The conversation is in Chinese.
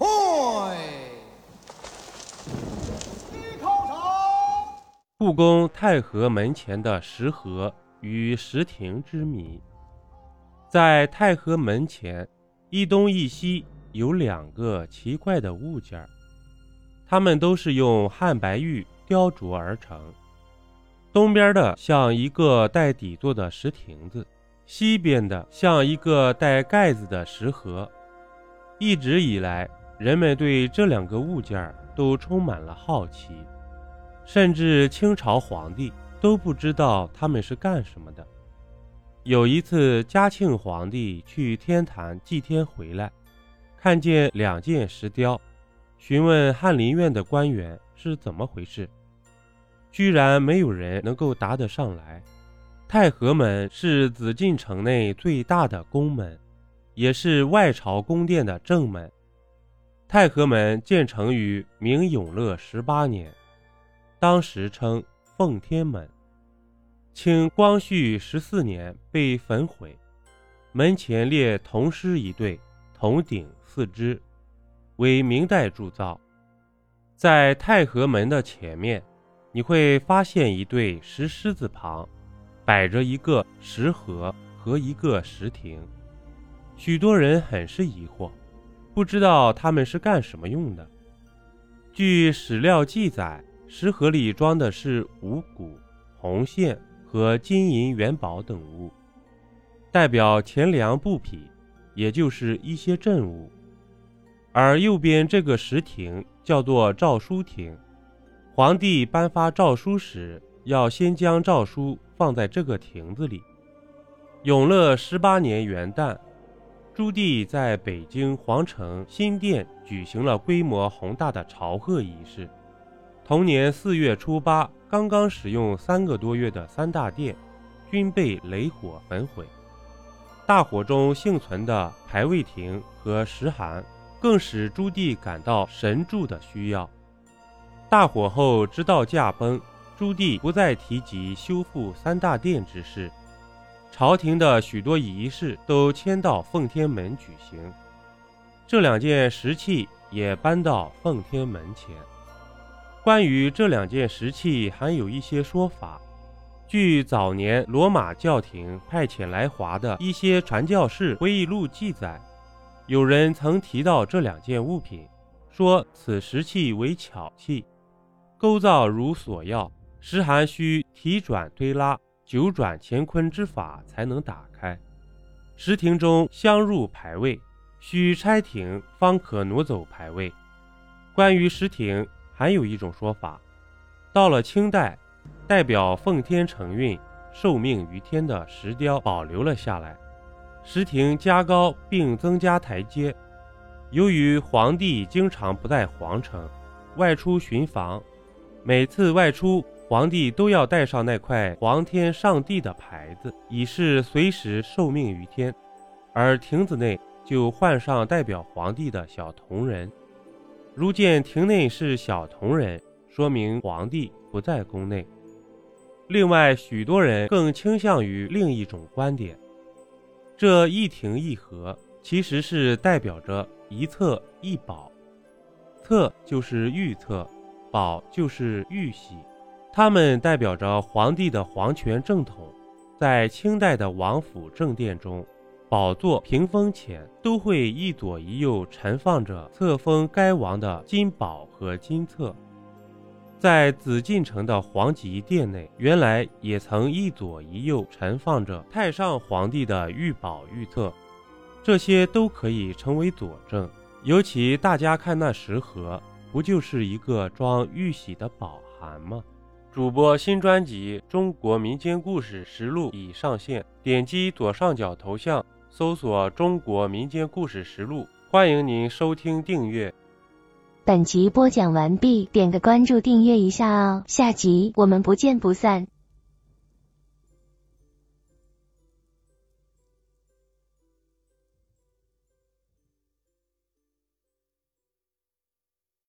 嘿，一叩首。故宫太和门前的石河与石亭之谜，在太和门前一东一西有两个奇怪的物件儿，它们都是用汉白玉雕琢而成。东边的像一个带底座的石亭子，西边的像一个带盖子的石盒。一直以来，人们对这两个物件都充满了好奇，甚至清朝皇帝都不知道他们是干什么的。有一次，嘉庆皇帝去天坛祭天回来，看见两件石雕，询问翰林院的官员是怎么回事。居然没有人能够答得上来。太和门是紫禁城内最大的宫门，也是外朝宫殿的正门。太和门建成于明永乐十八年，当时称奉天门。清光绪十四年被焚毁，门前列铜狮一对，铜鼎四只，为明代铸造。在太和门的前面。你会发现一对石狮子旁摆着一个石盒和一个石亭，许多人很是疑惑，不知道它们是干什么用的。据史料记载，石盒里装的是五谷、红线和金银元宝等物，代表钱粮布匹，也就是一些镇物。而右边这个石亭叫做诏书亭。皇帝颁发诏书时，要先将诏书放在这个亭子里。永乐十八年元旦，朱棣在北京皇城新殿举行了规模宏大的朝贺仪式。同年四月初八，刚刚使用三个多月的三大殿，均被雷火焚毁。大火中幸存的牌位亭和石函，更使朱棣感到神助的需要。大火后，知道驾崩，朱棣不再提及修复三大殿之事，朝廷的许多仪式都迁到奉天门举行，这两件石器也搬到奉天门前。关于这两件石器，还有一些说法。据早年罗马教廷派遣来华的一些传教士回忆录记载，有人曾提到这两件物品，说此石器为巧器。构造如所要，石函需提转推拉九转乾坤之法才能打开。石亭中镶入牌位，需拆亭方可挪走牌位。关于石亭，还有一种说法：到了清代，代表奉天承运、受命于天的石雕保留了下来，石亭加高并增加台阶。由于皇帝经常不在皇城，外出巡防。每次外出，皇帝都要带上那块皇天上帝的牌子，以示随时受命于天。而亭子内就换上代表皇帝的小铜人。如见亭内是小铜人，说明皇帝不在宫内。另外，许多人更倾向于另一种观点：这一亭一盒其实是代表着一册一宝，册就是预册。宝就是玉玺，它们代表着皇帝的皇权正统。在清代的王府正殿中，宝座屏风前都会一左一右陈放着册封该王的金宝和金册。在紫禁城的皇极殿内，原来也曾一左一右陈放着太上皇帝的御宝御册，这些都可以成为佐证。尤其大家看那石盒。不就是一个装玉玺的宝函吗？主播新专辑《中国民间故事实录》已上线，点击左上角头像，搜索“中国民间故事实录”，欢迎您收听订阅。本集播讲完毕，点个关注，订阅一下哦，下集我们不见不散。